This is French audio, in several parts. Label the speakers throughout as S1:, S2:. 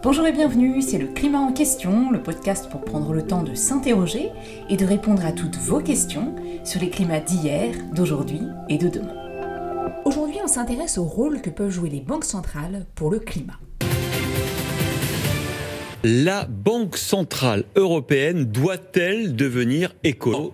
S1: Bonjour et bienvenue, c'est le Climat en question, le podcast pour prendre le temps de s'interroger et de répondre à toutes vos questions sur les climats d'hier, d'aujourd'hui et de demain. Aujourd'hui, on s'intéresse au rôle que peuvent jouer les banques centrales pour le climat.
S2: La Banque centrale européenne doit-elle devenir écolo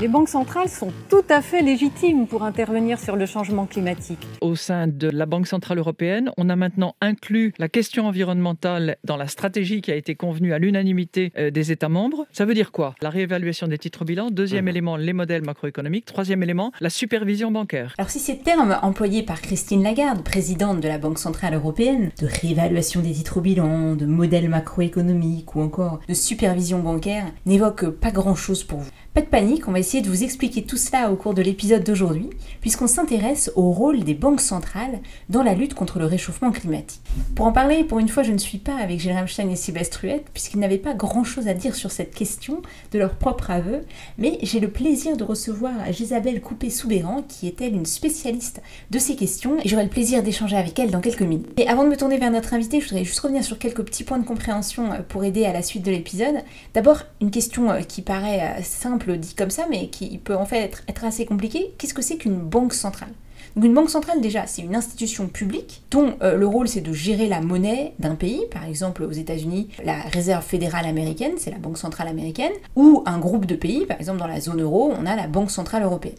S3: les banques centrales sont tout à fait légitimes pour intervenir sur le changement climatique.
S4: Au sein de la Banque centrale européenne, on a maintenant inclus la question environnementale dans la stratégie qui a été convenue à l'unanimité euh, des États membres. Ça veut dire quoi? La réévaluation des titres bilans. Deuxième mhm. élément, les modèles macroéconomiques. Troisième élément, la supervision bancaire.
S1: Alors si ces termes employés par Christine Lagarde, présidente de la Banque centrale européenne, de réévaluation des titres bilans, de modèles macroéconomiques ou encore de supervision bancaire, n'évoquent pas grand-chose pour vous, pas de panique, on va essayer de vous expliquer tout cela au cours de l'épisode d'aujourd'hui, puisqu'on s'intéresse au rôle des banques centrales dans la lutte contre le réchauffement climatique. Pour en parler, pour une fois, je ne suis pas avec Jérôme Stein et Sébastien Ruette, puisqu'ils n'avaient pas grand-chose à dire sur cette question de leur propre aveu, mais j'ai le plaisir de recevoir Gisabelle Coupé-Soubéran, qui est elle une spécialiste de ces questions, et j'aurai le plaisir d'échanger avec elle dans quelques minutes. Et avant de me tourner vers notre invité, je voudrais juste revenir sur quelques petits points de compréhension euh, pour aider à la suite de l'épisode. D'abord, une question euh, qui paraît euh, dit comme ça, mais qui peut en fait être, assez compliqué. Qu'est-ce que c'est qu'une banque centrale? Donc une banque centrale déjà, c'est une institution publique dont euh, le rôle c'est de gérer la monnaie d'un pays, par exemple aux États-Unis, la Réserve fédérale américaine, c'est la banque centrale américaine, ou un groupe de pays, par exemple dans la zone euro, on a la banque centrale européenne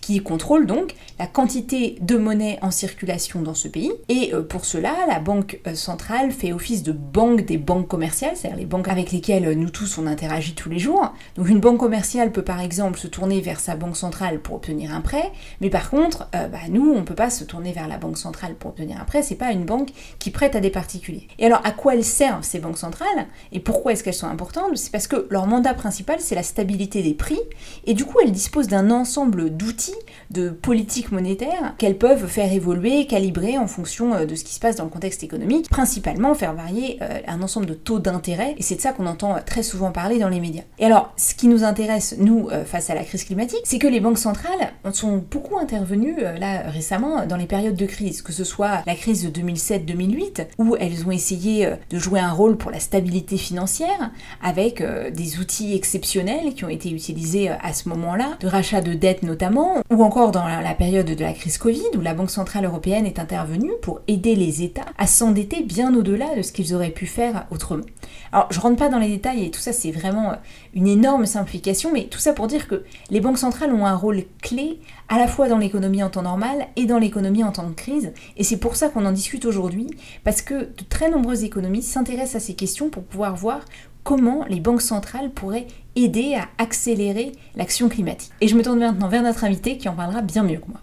S1: qui contrôle donc la quantité de monnaie en circulation dans ce pays. Et euh, pour cela, la banque euh, centrale fait office de banque des banques commerciales, c'est-à-dire les banques avec lesquelles nous tous on interagit tous les jours. Donc une banque commerciale peut par exemple se tourner vers sa banque centrale pour obtenir un prêt, mais par contre, euh, bah, nous, on ne peut pas se tourner vers la banque centrale pour obtenir un prêt, c'est pas une banque qui prête à des particuliers. Et alors, à quoi elles servent ces banques centrales? Et pourquoi est-ce qu'elles sont importantes? C'est parce que leur mandat principal, c'est la stabilité des prix, et du coup, elles disposent d'un ensemble d'outils de politique monétaire qu'elles peuvent faire évoluer, calibrer en fonction euh, de ce qui se passe dans le contexte économique, principalement faire varier euh, un ensemble de taux d'intérêt, et c'est de ça qu'on entend euh, très souvent parler dans les médias. Et alors, ce qui nous intéresse, nous, face à la crise climatique, c'est que les banques centrales sont beaucoup intervenues, là, récemment, dans les périodes de crise, que ce soit la crise de 2007-2008, où elles ont essayé de jouer un rôle pour la stabilité financière, avec des outils exceptionnels qui ont été utilisés à ce moment-là, de rachat de dettes notamment, ou encore dans la période de la crise Covid, où la Banque Centrale Européenne est intervenue pour aider les États à s'endetter bien au-delà de ce qu'ils auraient pu faire autrement. Alors, je rentre pas dans les détails et tout ça, c'est vraiment une énorme simplification, mais tout ça pour dire que les banques centrales ont un rôle clé à la fois dans l'économie en temps normal et dans l'économie en temps de crise, et c'est pour ça qu'on en discute aujourd'hui, parce que de très nombreuses économies s'intéressent à ces questions pour pouvoir voir comment les banques centrales pourraient aider à accélérer l'action climatique. Et je me tourne maintenant vers notre invité qui en parlera bien mieux que moi.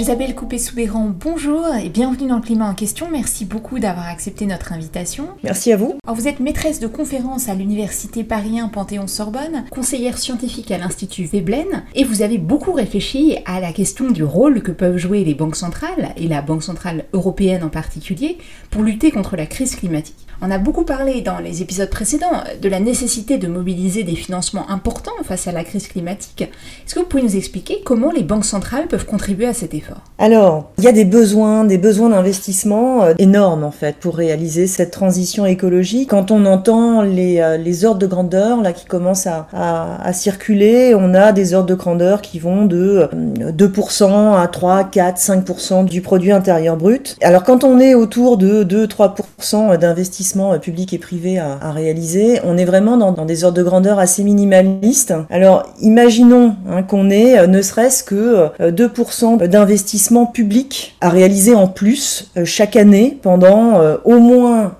S1: Isabelle Coupé-Soubéran, bonjour et bienvenue dans le climat en question. Merci beaucoup d'avoir accepté notre invitation.
S5: Merci à vous.
S1: Alors, vous êtes maîtresse de conférence à l'université Paris Panthéon-Sorbonne, conseillère scientifique à l'Institut Veblen et vous avez beaucoup réfléchi à la question du rôle que peuvent jouer les banques centrales et la Banque centrale européenne en particulier pour lutter contre la crise climatique. On a beaucoup parlé dans les épisodes précédents de la nécessité de mobiliser des financements importants face à la crise climatique. Est-ce que vous pouvez nous expliquer comment les banques centrales peuvent contribuer à cet
S5: Alors, il y a des besoins, des besoins d'investissement euh, énormes en fait pour réaliser cette transition écologique. Quand on entend les, euh, ordres de grandeur là qui commencent à, circuler, on a des ordres de grandeur qui vont de 2% euh, à 3, 4, 5% du produit intérieur brut. Alors quand on est autour de 2-3% d'investissement euh, public et privé à, réaliser, on est vraiment dans, des ordres de grandeur assez minimalistes. Alors imaginons hein, qu'on ait euh, ne serait-ce que 2% euh, d'investissement public à réaliser en plus chaque année pendant au moins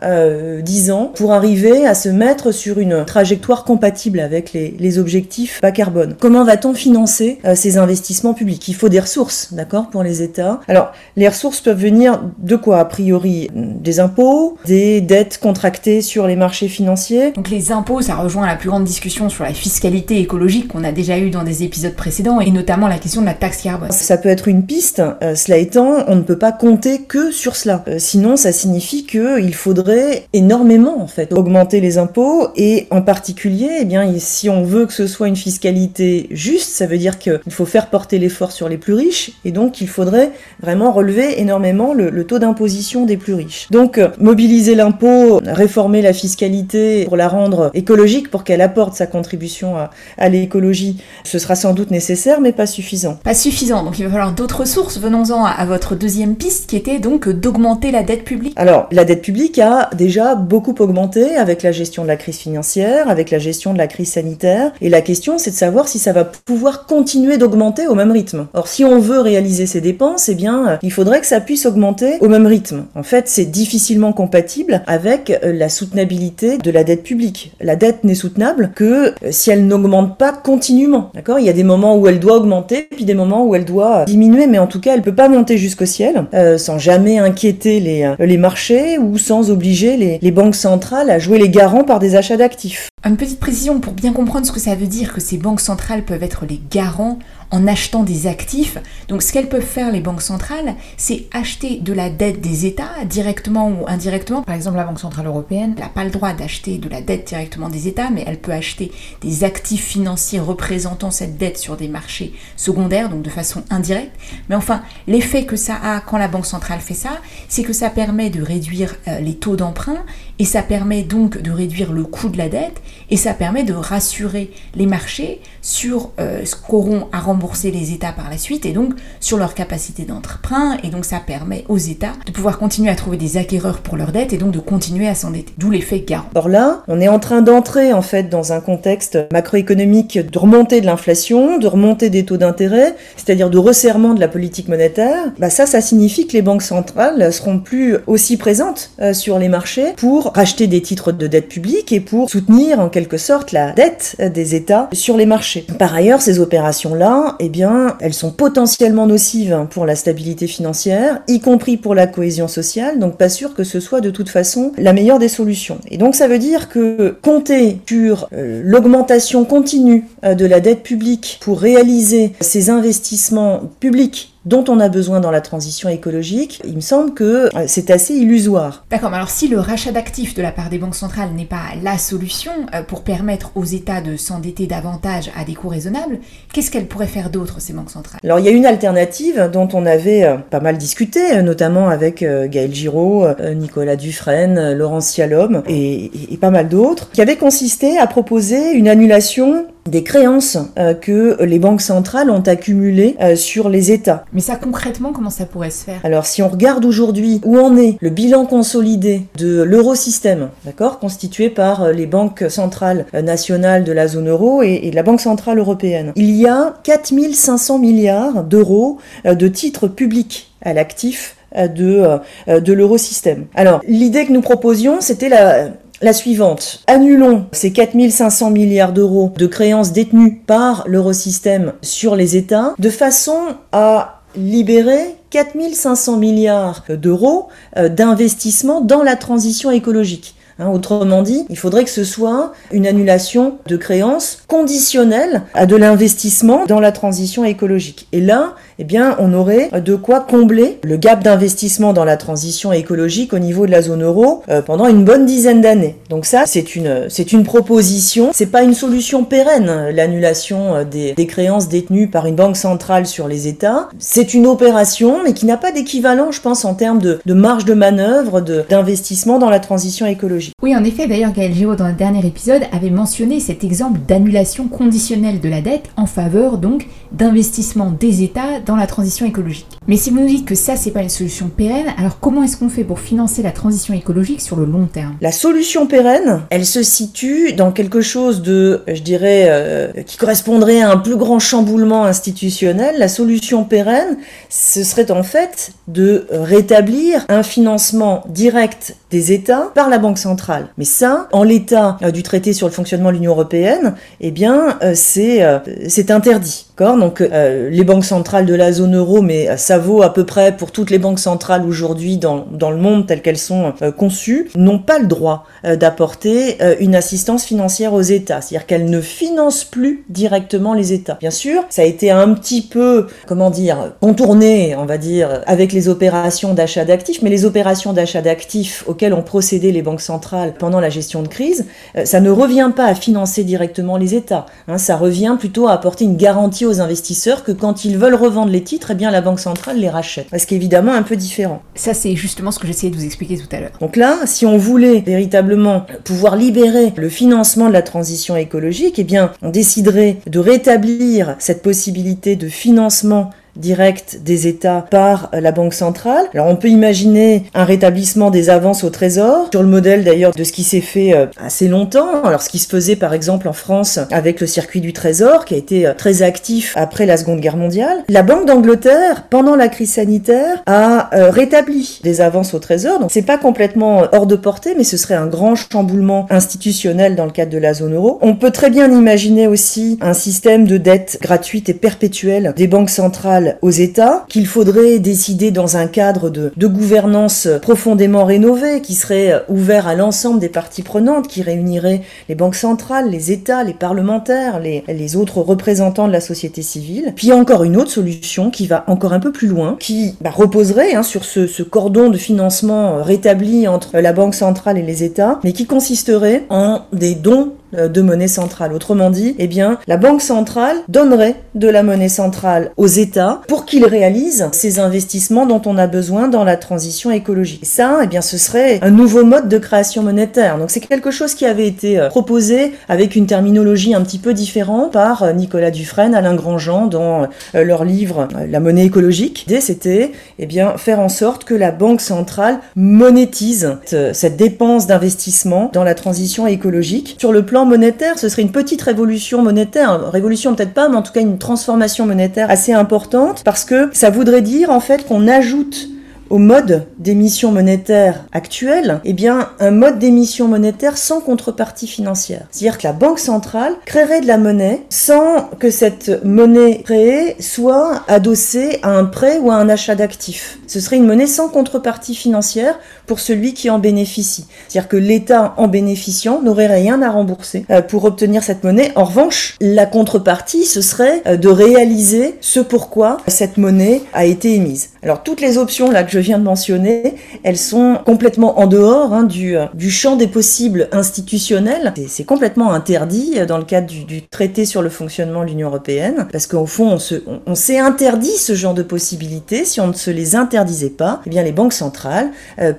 S5: 10 ans pour arriver à se mettre sur une trajectoire compatible avec les, les objectifs bas carbone. Comment va-t-on financer ces investissements publics? Il faut des ressources, d'accord, pour les États? Alors les ressources peuvent venir de quoi? A priori des impôts, des dettes contractés sur les marchés financiers.
S1: Donc les impôts, ça rejoint la plus grande discussion sur la fiscalité écologique qu'on a déjà eu dans des épisodes précédents, et notamment la question de la taxe carbone.
S5: Ça peut être une piste réaliste. cela étant, on ne peut pas compter que sur cela. sinon, ça signifie qu'il faudrait énormément en fait augmenter les impôts et en particulier, eh bien, si on veut que ce soit une fiscalité juste, ça veut dire qu'il faut faire porter l'effort sur les plus riches et donc il faudrait vraiment relever énormément le, taux d'imposition des plus riches. Donc euh, mobiliser l'impôt, réformer la fiscalité pour la rendre écologique, pour qu'elle apporte sa contribution à, l'écologie, ce sera sans doute nécessaire, mais pas suffisant.
S1: Pas suffisant, donc il va falloir d'autres Venons-en à, votre deuxième piste qui était donc d'augmenter la dette publique.
S5: Alors la dette publique a déjà beaucoup augmenté avec la gestion de la crise financière, avec la gestion de la crise sanitaire, et la question c'est de savoir si ça va pouvoir continuer d'augmenter au même rythme. Or si on veut réaliser ces dépenses, eh bien il faudrait que ça puisse augmenter au même rythme. En fait, c'est difficilement compatible avec euh, la soutenabilité de la dette publique. La dette n'est soutenable que euh, si elle n'augmente pas continuellement. D'accord? Il y a des moments où elle doit augmenter, puis des moments où elle doit diminuer, mais en tout cas, elle peut pas monter jusqu'au ciel euh, sans jamais inquiéter les, les marchés ou sans obliger les banques centrales à jouer les garants par des achats d'actifs.
S1: Une petite précision pour bien comprendre ce que ça veut dire que ces banques centrales peuvent être les garants en achetant des actifs. Donc ce qu'elles peuvent faire les banques centrales, c'est acheter de la dette des États directement ou indirectement. Par exemple, la Banque centrale européenne n'a pas le droit d'acheter de la dette directement des États, mais elle peut acheter des actifs financiers représentant cette dette sur des marchés secondaires, donc de façon indirecte. Mais enfin, l'effet que ça a quand la Banque centrale fait ça, c'est que ça permet de réduire euh, les taux d'emprunt et ça permet donc de réduire le coût de la dette et ça permet de rassurer les marchés sur euh, ce qu'auront à rembourser les États par la suite et donc sur leur capacité d'emprunt et donc ça permet aux États de pouvoir continuer à trouver des acquéreurs pour leurs dettes et donc de continuer à s'endetter, d'où l'effet garant.
S5: Or là, on est en train d'entrer en fait dans un contexte macroéconomique de remontée de l'inflation, de remontée des taux d'intérêt, c'est-à-dire de resserrement de la politique monétaire. Bah ça, ça signifie que les banques centrales seront plus aussi présentes euh, sur les marchés pour racheter des titres de dette publique et pour soutenir en quelque sorte la dette des États sur les marchés. Par ailleurs, ces opérations-là, eh bien, elles sont potentiellement nocives pour la stabilité financière, y compris pour la cohésion sociale, donc pas sûr que ce soit de toute façon la meilleure des solutions. Et donc ça veut dire que compter sur euh, l'augmentation continue euh, de la dette publique pour réaliser ces investissements publics dont on a besoin dans la transition écologique, il me semble que euh, c'est assez illusoire.
S1: D'accord, mais alors si le rachat d'actifs de la part des banques centrales n'est pas la solution euh, pour permettre aux États de s'endetter davantage à des coûts raisonnables, qu'est-ce qu'elles pourraient faire d'autre, ces banques centrales?
S5: Alors il y a une alternative dont on avait euh, pas mal discuté, notamment avec Gaël Giraud, Nicolas Dufresne, Laurence Cialom et, et pas mal d'autres, qui avait consisté à proposer une annulation des créances euh, que les banques centrales ont accumulées euh, sur les États.
S1: Mais ça concrètement, comment ça pourrait se faire?
S5: Alors si on regarde aujourd'hui où en est le bilan consolidé de l'eurosystème, d'accord, constitué par euh, les banques centrales nationales de la zone euro et, et la Banque centrale européenne, il y a 4500 milliards d'euros de titres publics à l'actif de, de l'eurosystème. Alors, l'idée que nous proposions, c'était la, la suivante. Annulons ces 4500 milliards d'euros de créances détenues par l'eurosystème sur les États de façon à libérer 4500 milliards d'euros euh, d'investissement dans la transition écologique. Hein, autrement dit, il faudrait que ce soit une annulation de créances conditionnelle à de l'investissement dans la transition écologique. Et là, eh bien, on aurait de quoi combler le gap d'investissement dans la transition écologique au niveau de la zone euro euh, pendant une bonne dizaine d'années. Donc ça, c'est une, c'est une proposition. C'est pas une solution pérenne, l'annulation euh, des, des, créances détenues par une banque centrale sur les États. C'est une opération, mais qui n'a pas d'équivalent, je pense, en termes de, de marge de manœuvre, d'investissement dans la transition écologique.
S1: Oui, en effet, d'ailleurs, Gaël Giraud, dans le dernier épisode, avait mentionné cet exemple d'annulation conditionnelle de la dette en faveur, donc, d'investissement des États dans la transition écologique. Mais si vous nous dites que ça, c'est pas une solution pérenne, alors comment est-ce qu'on fait pour financer la transition écologique sur le long terme?
S5: La solution pérenne, elle se situe dans quelque chose de, je dirais, euh, qui correspondrait à un plus grand chamboulement institutionnel. La solution pérenne, ce serait en fait de rétablir un financement direct des États par la Banque centrale. Mais ça, en l'état euh, du traité sur le fonctionnement de l'Union européenne, eh bien, euh, c'est interdit. Donc euh, les banques centrales de la zone euro, mais ça vaut à peu près pour toutes les banques centrales aujourd'hui dans, le monde telles qu'elles sont euh, conçues, n'ont pas le droit euh, d'apporter une assistance financière aux États. C'est-à-dire qu'elles ne financent plus directement les États. Bien sûr, ça a été un petit peu, comment dire, contourné, on va dire, avec les opérations d'achat d'actifs, mais les opérations d'achat d'actifs auxquelles ont procédé les banques centrales pendant la gestion de crise, ça ne revient pas à financer directement les États. Hein, ça revient plutôt à apporter une garantie aux investisseurs que quand ils veulent revendre les titres, eh bien la Banque centrale les rachète. Ce qui est évidemment un peu différent.
S1: Ça, c'est justement ce que j'essayais de vous expliquer tout à l'heure.
S5: Donc là, si on voulait véritablement pouvoir libérer le financement de la transition écologique, eh bien, on déciderait de rétablir cette possibilité de financement direct des États par la Banque centrale. Alors on peut imaginer un rétablissement des avances au Trésor, sur le modèle d'ailleurs de ce qui s'est fait euh, assez longtemps. Alors ce qui se faisait par exemple en France avec le circuit du Trésor, qui a été euh, très actif après la Seconde Guerre mondiale. La Banque d'Angleterre, pendant la crise sanitaire, a euh, rétabli des avances au Trésor. Donc c'est pas complètement hors de portée, mais ce serait un grand chamboulement institutionnel dans le cadre de la zone euro. On peut très bien imaginer aussi un système de dette gratuite et perpétuelle des banques centrales aux États, qu'il faudrait décider dans un cadre de, gouvernance profondément rénové, qui serait ouvert à l'ensemble des parties prenantes, qui réunirait les banques centrales, les États, les parlementaires, les, autres représentants de la société civile. Puis encore une autre solution qui va encore un peu plus loin, qui bah, reposerait hein, sur ce, cordon de financement rétabli entre la Banque centrale et les États, mais qui consisterait en des dons de monnaie centrale. Autrement dit, eh bien, la Banque centrale donnerait de la monnaie centrale aux États pour qu'ils réalisent ces investissements dont on a besoin dans la transition écologique. Et ça, eh bien, ce serait un nouveau mode de création monétaire. Donc c'est quelque chose qui avait été euh, proposé avec une terminologie un petit peu différente par euh, Nicolas Dufresne, Alain Grandjean dans leur livre La monnaie écologique. L'idée, c'était, eh bien, faire en sorte que la Banque centrale monétise cette dépense d'investissement dans la transition écologique sur le plan monétaire, ce serait une petite révolution monétaire, révolution peut-être pas, mais en tout cas une transformation monétaire assez importante, parce que ça voudrait dire en fait qu'on ajoute au mode d'émission monétaire actuel, eh bien, un mode d'émission monétaire sans contrepartie financière. C'est-à-dire que la Banque centrale créerait de la monnaie sans que cette monnaie créée soit adossée à un prêt ou à un achat d'actifs. Ce serait une monnaie sans contrepartie financière pour celui qui en bénéficie. C'est-à-dire que l'État, en bénéficiant, n'aurait rien à rembourser euh, pour obtenir cette monnaie. En revanche, la contrepartie, ce serait euh, de réaliser ce pourquoi cette monnaie a été émise. Alors toutes les options là que je viens de mentionner, elles sont complètement en dehors hein, du, euh, du, champ des possibles institutionnels. C'est complètement interdit dans le cadre du, traité sur le fonctionnement de l'Union européenne, parce qu'au fond, on, s'est interdit ce genre de possibilités. Si on ne se les interdisait pas, eh bien les banques centrales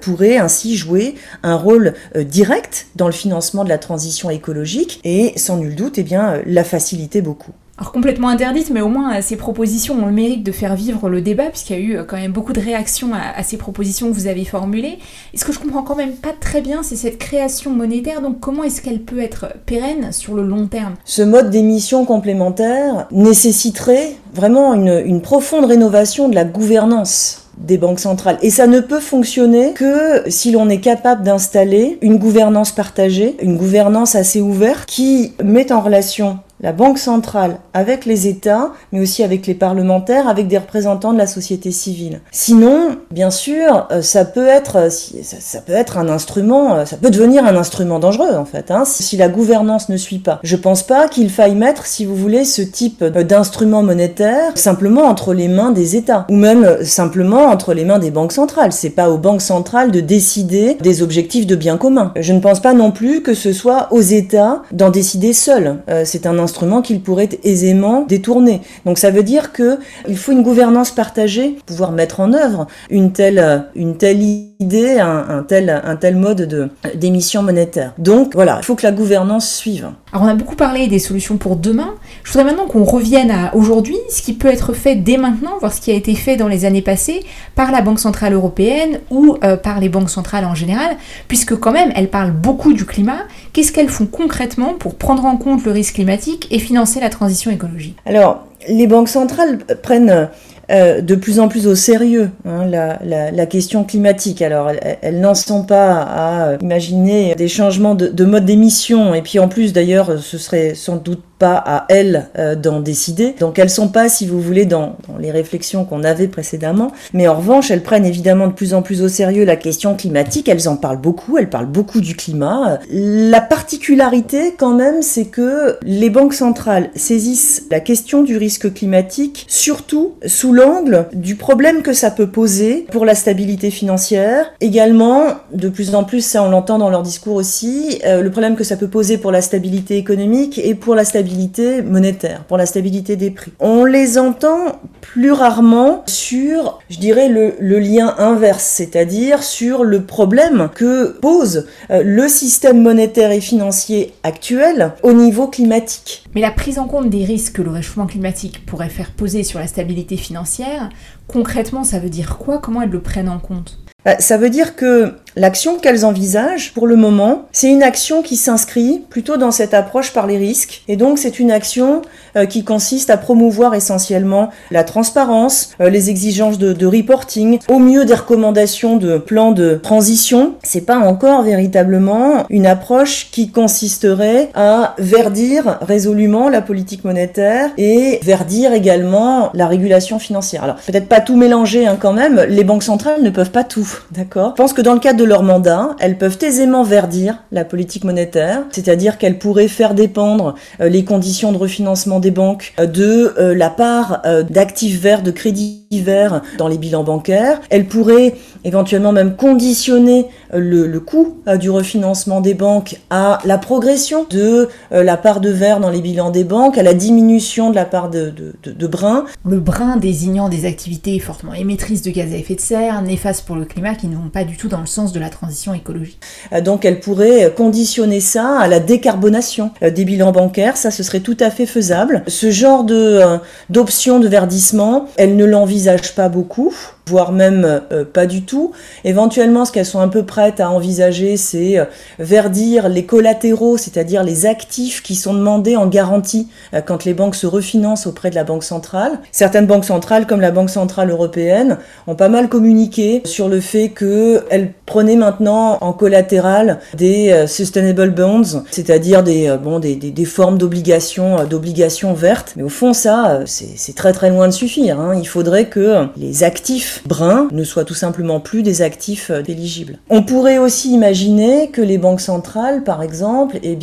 S5: pour pourrait ainsi jouer un rôle euh, direct dans le financement de la transition écologique et sans nul doute eh bien, euh, la faciliter beaucoup.
S1: Alors complètement interdite, mais au moins euh, ces propositions ont le mérite de faire vivre le débat, puisqu'il y a eu quand même beaucoup de réactions à, ces propositions que vous avez formulées. Et ce que je comprends quand même pas très bien, c'est cette création monétaire, donc comment est-ce qu'elle peut être pérenne sur le long terme?
S5: Ce mode d'émission complémentaire nécessiterait vraiment une profonde rénovation de la gouvernance des banques centrales. Et ça ne peut fonctionner que si l'on est capable d'installer une gouvernance partagée, une gouvernance assez ouverte qui met en relation la Banque centrale avec les États, mais aussi avec les parlementaires, avec des représentants de la société civile. Sinon, bien sûr, euh, ça peut être, euh, ça peut être un instrument, euh, ça peut devenir un instrument dangereux en fait, hein, si la gouvernance ne suit pas. Je pense pas qu'il faille mettre, si vous voulez, ce type d'instrument monétaire simplement entre les mains des États, ou même simplement entre les mains des banques centrales. C'est pas aux banques centrales de décider des objectifs de bien commun. Je ne pense pas non plus que ce soit aux États d'en décider seuls. C'est un qu'ils pourraient aisément détourner. Donc ça veut dire que il faut une gouvernance partagée, pouvoir mettre en œuvre une telle, idée, un, tel, un tel mode de, d'émission monétaire. Donc voilà, il faut que la gouvernance suive.
S1: Alors on a beaucoup parlé des solutions pour demain. Je voudrais maintenant qu'on revienne à aujourd'hui, ce qui peut être fait dès maintenant, voir ce qui a été fait dans les années passées par la Banque Centrale Européenne ou euh, par les banques centrales en général, puisque quand même elles parlent beaucoup du climat. Qu'est-ce qu'elles font concrètement pour prendre en compte le risque climatique et financer la transition écologique?
S5: Alors, les banques centrales prennent euh, de plus en plus au sérieux hein, la, la, question climatique. Alors, elles, elles n'en sont pas à imaginer des changements de, de mode d'émission, et puis en plus d'ailleurs, ce serait sans doute pas à elles euh, d'en décider. Donc elles sont pas, si vous voulez, dans, les réflexions qu'on avait précédemment. Mais en revanche, elles prennent évidemment de plus en plus au sérieux la question climatique. Elles en parlent beaucoup. Elles parlent beaucoup du climat. La particularité, quand même, c'est que les banques centrales saisissent la question du risque climatique surtout sous l'angle du problème que ça peut poser pour la stabilité financière. Également, de plus en plus, ça on l'entend dans leur discours aussi, euh, le problème que ça peut poser pour la stabilité économique et pour la stabilité monétaire, pour la stabilité des prix. On les entend plus rarement sur, je dirais, le, le lien inverse, c'est-à-dire sur le problème que pose euh, le système monétaire et financier actuel au niveau climatique.
S1: Mais la prise en compte des risques que le réchauffement climatique pourrait faire poser sur la stabilité financière, concrètement, ça veut dire quoi? Comment elles le prennent en compte?
S5: Ça veut dire que l'action qu'elles envisagent, pour le moment, c'est une action qui s'inscrit plutôt dans cette approche par les risques. Et donc, c'est une action euh, qui consiste à promouvoir essentiellement la transparence, euh, les exigences de, de, reporting, au mieux des recommandations de plans de transition. C'est pas encore véritablement une approche qui consisterait à verdir résolument la politique monétaire et verdir également la régulation financière. Alors, peut-être pas tout mélanger hein, quand même. Les banques centrales ne peuvent pas tout d'accord. Je pense que dans le cadre de leur mandat, elles peuvent aisément verdir la politique monétaire, c'est-à-dire qu'elles pourraient faire dépendre euh, les conditions de refinancement des banques euh, de euh, la part d'actifs verts, de crédits verts dans les bilans bancaires. Elles pourraient éventuellement même conditionner le, le coût du refinancement des banques à la progression de la part de verre dans les bilans des banques, à la diminution de la part de, de, de, de brun.
S1: Le brun désignant des activités fortement émettrices de gaz à effet de serre, néfastes pour le climat, qui ne vont pas du tout dans le sens de la transition écologique.
S5: Donc elle pourrait conditionner ça à la décarbonation des bilans bancaires, ça ce serait tout à fait faisable. Ce genre de d'option de verdissement, elle ne l'envisage pas beaucoup voire même euh, pas du tout. Éventuellement, ce qu'elles sont un peu prêtes à envisager, c'est euh, verdir les collatéraux, c'est-à-dire les actifs qui sont demandés en garantie euh, quand les banques se refinancent auprès de la Banque centrale. Certaines banques centrales, comme la Banque centrale européenne, ont pas mal communiqué sur le fait qu'elles prenaient maintenant en collatéral des euh, sustainable bonds, c'est-à-dire des, euh, bon, des, des, des formes d'obligations d'obligations vertes. Mais au fond, ça, c'est très très loin de suffire. Hein. Il faudrait que les actifs bruns ne soient tout simplement plus des actifs éligibles. On pourrait aussi imaginer que les banques centrales, par exemple, eh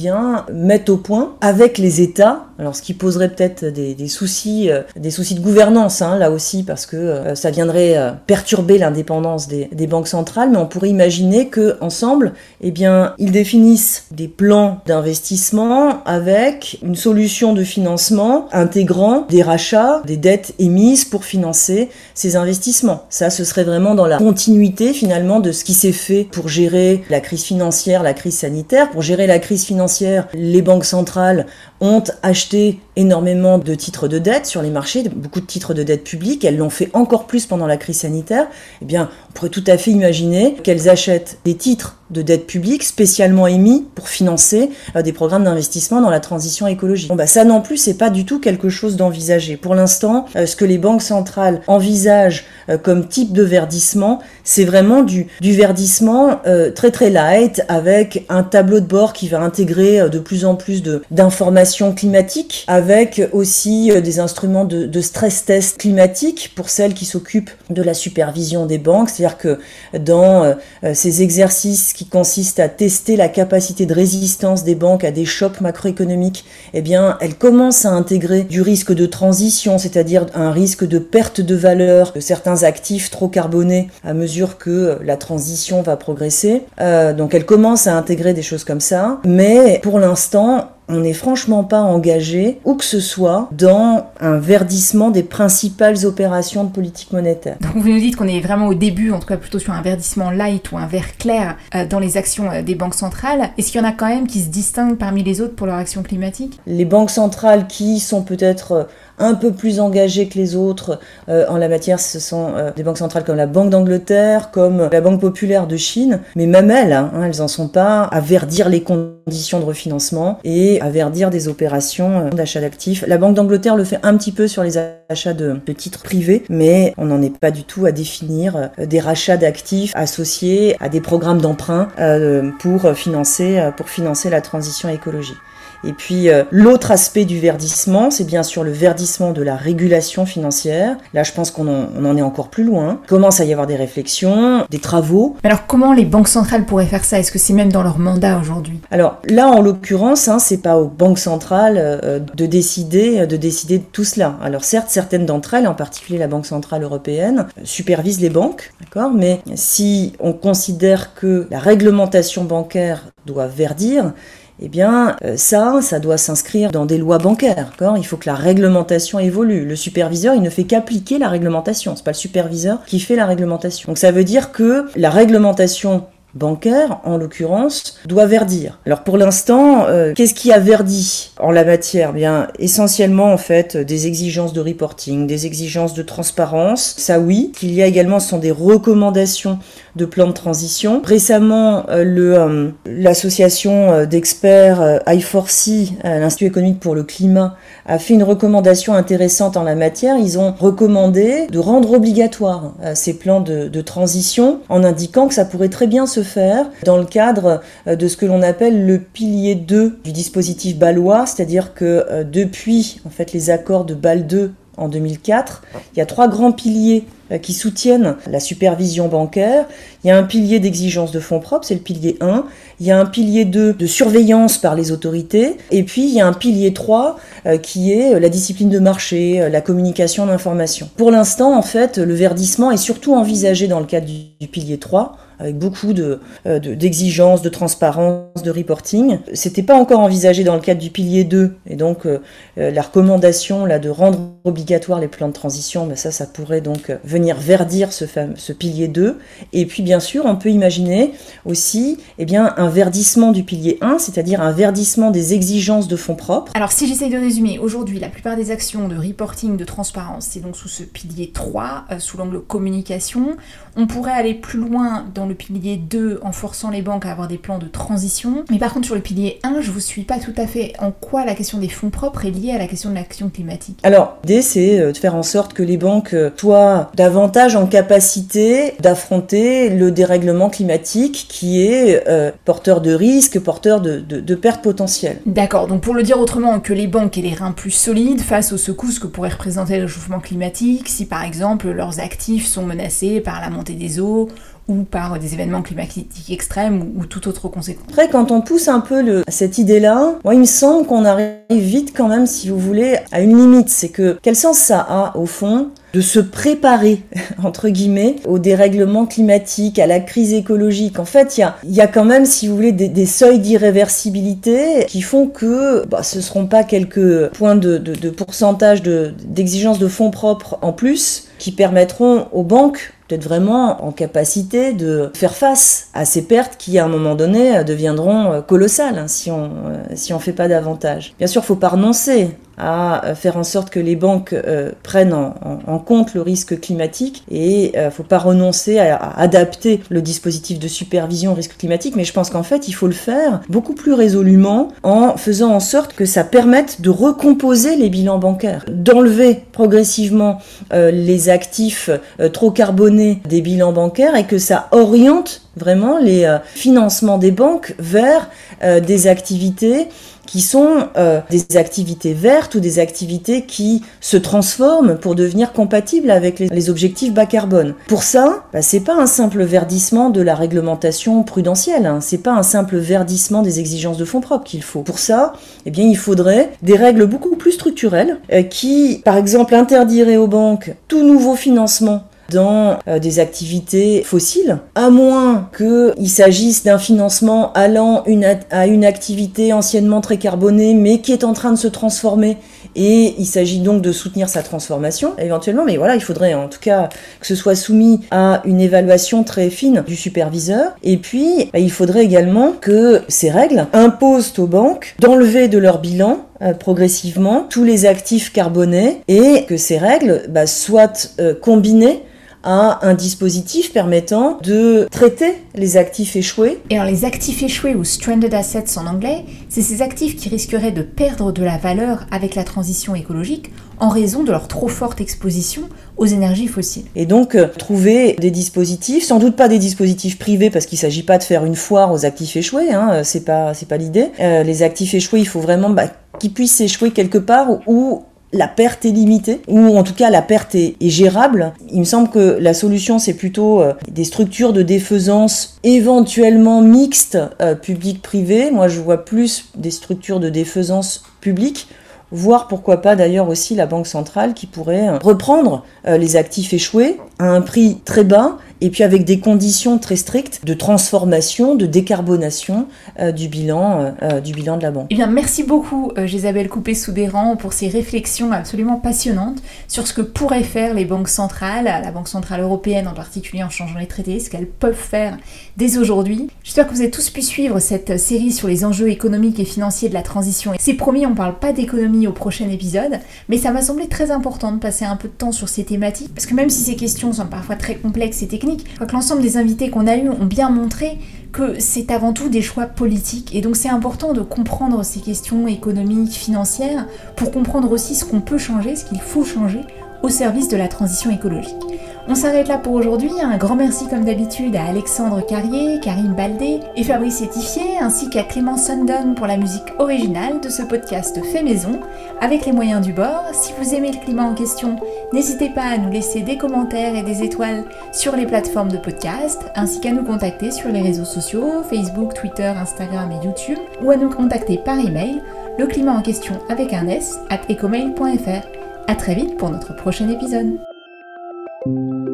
S5: mettent au point avec les États, alors ce qui poserait peut-être des, soucis, euh, des soucis de gouvernance hein, là aussi, parce que euh, ça viendrait euh, perturber l'indépendance des, des, banques centrales, mais on pourrait imaginer que ensemble, eh bien, ils définissent des plans d'investissement avec une solution de financement intégrant des rachats, des dettes émises pour financer ces investissements. Ça, ce serait vraiment dans la continuité finalement de ce qui s'est fait pour gérer la crise financière, la crise sanitaire. Pour gérer la crise financière, les banques centrales ont acheté énormément de titres de dette sur les marchés, beaucoup de titres de dette publique, elles l'ont fait encore plus pendant la crise sanitaire, eh bien, on pourrait tout à fait imaginer qu'elles achètent des titres de dette publique spécialement émis pour financer euh, des programmes d'investissement dans la transition écologique. Bon bah ça non plus c'est pas du tout quelque chose d'envisagé. Pour l'instant, euh, ce que les banques centrales envisagent euh, comme type de verdissement, c'est vraiment du, du verdissement très très light avec un tableau de bord qui va intégrer de plus en plus d'informations climatiques, avec aussi des instruments de, de stress test climatique pour celles qui s'occupent de la supervision des banques. C'est-à-dire que dans ces exercices consistent à tester la capacité de résistance des banques à des chocs macroéconomiques, eh bien, elles commencent à intégrer du risque de transition, c'est-à-dire un risque de perte de valeur de certains actifs trop carbonés à mesure que la transition va progresser. Euh, donc elles commencent à intégrer des choses comme ça, mais pour l'instant, on n'est franchement pas engagé, où que ce soit, dans un verdissement des principales opérations de politique monétaire.
S1: Donc vous nous dites qu'on est vraiment au début, en tout cas plutôt sur un verdissement light ou un vert clair euh, dans les actions euh, des banques centrales. Est-ce qu'il y en a quand même qui se distinguent parmi les autres pour leur action climatique?
S5: Les banques centrales qui sont peut-être un peu plus engagées que les autres euh, en la matière. Ce sont euh, des banques centrales comme la Banque d'Angleterre, comme la Banque populaire de Chine, mais même elles, hein, elles n'en sont pas à verdir les conditions de refinancement et à verdir des opérations d'achat d'actifs. La Banque d'Angleterre le fait un petit peu sur les achats de, de titres privés, mais on n'en est pas du tout à définir des rachats d'actifs associés à des programmes d'emprunt pour financer, pour financer la transition écologique. Et puis euh, l'autre aspect du verdissement, c'est bien sûr le verdissement de la régulation financière. Là, je pense qu'on en, est encore plus loin. Il commence à y avoir des réflexions, des travaux.
S1: Alors comment les banques centrales pourraient faire ça? Est-ce que c'est même dans leur mandat aujourd'hui?
S5: Alors là, en l'occurrence, hein, c'est pas aux banques centrales euh, de décider, de décider de tout cela. Alors certes, certaines d'entre elles, en particulier la Banque centrale européenne, supervisent les banques, d'accord. Mais si on considère que la réglementation bancaire doit verdir, eh bien, euh, ça, ça doit s'inscrire dans des lois bancaires. Il faut que la réglementation évolue. Le superviseur, il ne fait qu'appliquer la réglementation. C'est pas le superviseur qui fait la réglementation. Donc ça veut dire que la réglementation bancaire, en l'occurrence, doit verdir. Alors pour l'instant, euh, qu'est-ce qui a verdi en la matière? Bien, essentiellement en fait des exigences de reporting, des exigences de transparence. Ça oui. Qu'il y a également, ce sont des recommandations de plan de transition. Récemment, euh, euh, l'association d'experts I4C, l'Institut économique pour le climat, a fait une recommandation intéressante en la matière. Ils ont recommandé de rendre obligatoire ces plans de, transition en indiquant que ça pourrait très bien se faire dans le cadre euh, de ce que l'on appelle le pilier 2 du dispositif balois, c'est-à-dire que euh, depuis en fait les accords de Bâle 2 en 2004, il y a trois grands piliers euh, qui soutiennent la supervision bancaire. Il y a un pilier d'exigence de fonds propres, c'est le pilier 1. Il y a un pilier 2 de surveillance par les autorités. Et puis il y a un pilier 3 qui est la discipline de marché, la communication d'information. Pour l'instant, en fait, le verdissement est surtout envisagé dans le cadre du pilier 3 avec beaucoup de, euh, d'exigences, de, transparence, de reporting. C'était pas encore envisagé dans le cadre du pilier 2, et donc euh, euh, la recommandation là de rendre obligatoire les plans de transition, mais ça, ça pourrait donc venir verdir ce, fameux, pilier 2. Et puis bien sûr, on peut imaginer aussi eh bien, un verdissement du pilier 1, c'est-à-dire un verdissement des exigences de fonds propres.
S1: Alors si j'essaye de résumer, aujourd'hui, la plupart des actions de reporting, de transparence, c'est donc sous ce pilier 3, sous l'angle communication. On pourrait aller plus loin dans le pilier 2 en forçant les banques à avoir des plans de transition. Mais par contre sur le pilier 1, je vous suis pas tout à fait en quoi la question des fonds propres est liée à la question de l'action climatique.
S5: Alors, l'idée c'est euh, de faire en sorte que les banques euh, soient davantage en capacité d'affronter le dérèglement climatique qui est euh, porteur de risques, porteur de, de pertes potentielles.
S1: D'accord, donc pour le dire autrement, que les banques aient les reins plus solides face aux secousses que pourrait représenter le réchauffement climatique si par exemple leurs actifs sont menacés par la montée des eaux ou par des événements climatiques extrêmes ou, toute autre conséquence.
S5: Après, quand on pousse un peu cette idée-là, moi, il me semble qu'on arrive vite quand même, si vous voulez, à une limite. C'est que quel sens ça a, au fond, de se préparer, entre guillemets, au dérèglement climatique, à la crise écologique? En fait, il y a, quand même, si vous voulez, des, seuils d'irréversibilité qui font que bah, ce ne seront pas quelques points de pourcentage d'exigence de fonds propres en plus qui permettront aux banques d'être vraiment en capacité de faire face à ces pertes qui, à un moment donné, deviendront colossales hein, si on euh, si on fait pas davantage. Bien sûr, faut pas renoncer à euh, faire en sorte que les banques euh, prennent en, compte le risque climatique et ne faut pas renoncer à, adapter le dispositif de supervision au risque climatique, mais je pense qu'en fait il faut le faire beaucoup plus résolument en faisant en sorte que ça permette de recomposer les bilans bancaires, d'enlever progressivement les actifs trop carbonés des bilans bancaires et que ça oriente vraiment les financements des banques vers des activités qui sont euh, des activités vertes ou des activités qui se transforment pour devenir compatibles avec les, objectifs bas carbone. Pour ça, bah, c'est pas un simple verdissement de la réglementation prudentielle, hein. c'est pas un simple verdissement des exigences de fonds propres qu'il faut. Pour ça, eh bien, il faudrait des règles beaucoup plus structurelles euh, qui, par exemple, interdiraient aux banques tout nouveau financement dans euh, des activités fossiles, à moins qu'il s'agisse d'un financement allant à une activité anciennement très carbonée, mais qui est en train de se transformer Et il s'agit donc de soutenir sa transformation éventuellement, mais voilà, il faudrait en tout cas que ce soit soumis à une évaluation très fine du superviseur. Et puis, bah, il faudrait également que ces règles imposent aux banques d'enlever de leur bilan euh, progressivement tous les actifs carbonés et que ces règles bah, soient euh, combinées à un dispositif permettant de traiter les actifs échoués.
S1: Et alors les actifs échoués ou stranded assets en anglais, c'est ces actifs qui risqueraient de perdre de la valeur avec la transition écologique en raison de leur trop forte exposition aux énergies fossiles.
S5: Et donc euh, trouver des dispositifs, sans doute pas des dispositifs privés parce qu'il ne s'agit pas de faire une foire aux actifs échoués, hein, euh, c'est pas c'est pas l'idée. Euh, les actifs échoués, il faut vraiment bah, qu'ils puissent échouer quelque part où la perte est limitée, ou en tout cas la perte est, gérable. Il me semble que la solution, c'est plutôt euh, des structures de défaisance éventuellement mixtes, euh, public-privé. Moi, je vois plus des structures de défaisance publique voire pourquoi pas d'ailleurs aussi la Banque centrale qui pourrait euh, reprendre les actifs échoués à un prix très bas et puis avec des conditions très strictes de transformation, de décarbonation euh, du, bilan, euh, euh, du bilan de la banque.
S1: Eh bien, merci beaucoup, Gisabelle Coupé-Soudéran, pour ces réflexions absolument passionnantes sur ce que pourraient faire les banques centrales, la Banque Centrale Européenne en particulier en changeant les traités, ce qu'elles peuvent faire dès aujourd'hui. J'espère que vous avez tous pu suivre cette série sur les enjeux économiques et financiers de la transition. C'est promis, on ne parle pas d'économie au prochain épisode, mais ça m'a semblé très important de passer un peu de temps sur ces thématiques, parce que même si ces questions sont parfois très complexes et techniques, l'ensemble des invités qu'on a eus ont bien montré que c'est avant tout des choix politiques. Et donc c'est important de comprendre ces questions économiques, financières, pour comprendre aussi ce qu'on peut changer, ce qu'il faut changer au service de la transition écologique. On s'arrête là pour aujourd'hui. Un grand merci comme d'habitude à Alexandre Carrier, Karim Baldé et Fabrice Etifier, ainsi qu'à Clément Sundon pour la musique originale de ce podcast fait maison, avec les moyens du bord. Si vous aimez le climat en question, n'hésitez pas à nous laisser des commentaires et des étoiles sur les plateformes de podcast, ainsi qu'à nous contacter sur les réseaux sociaux, Facebook, Twitter, Instagram et YouTube, ou à nous contacter par email, le climat en question avec un s at ecomail.fr. A très vite pour notre prochain épisode. Thank you.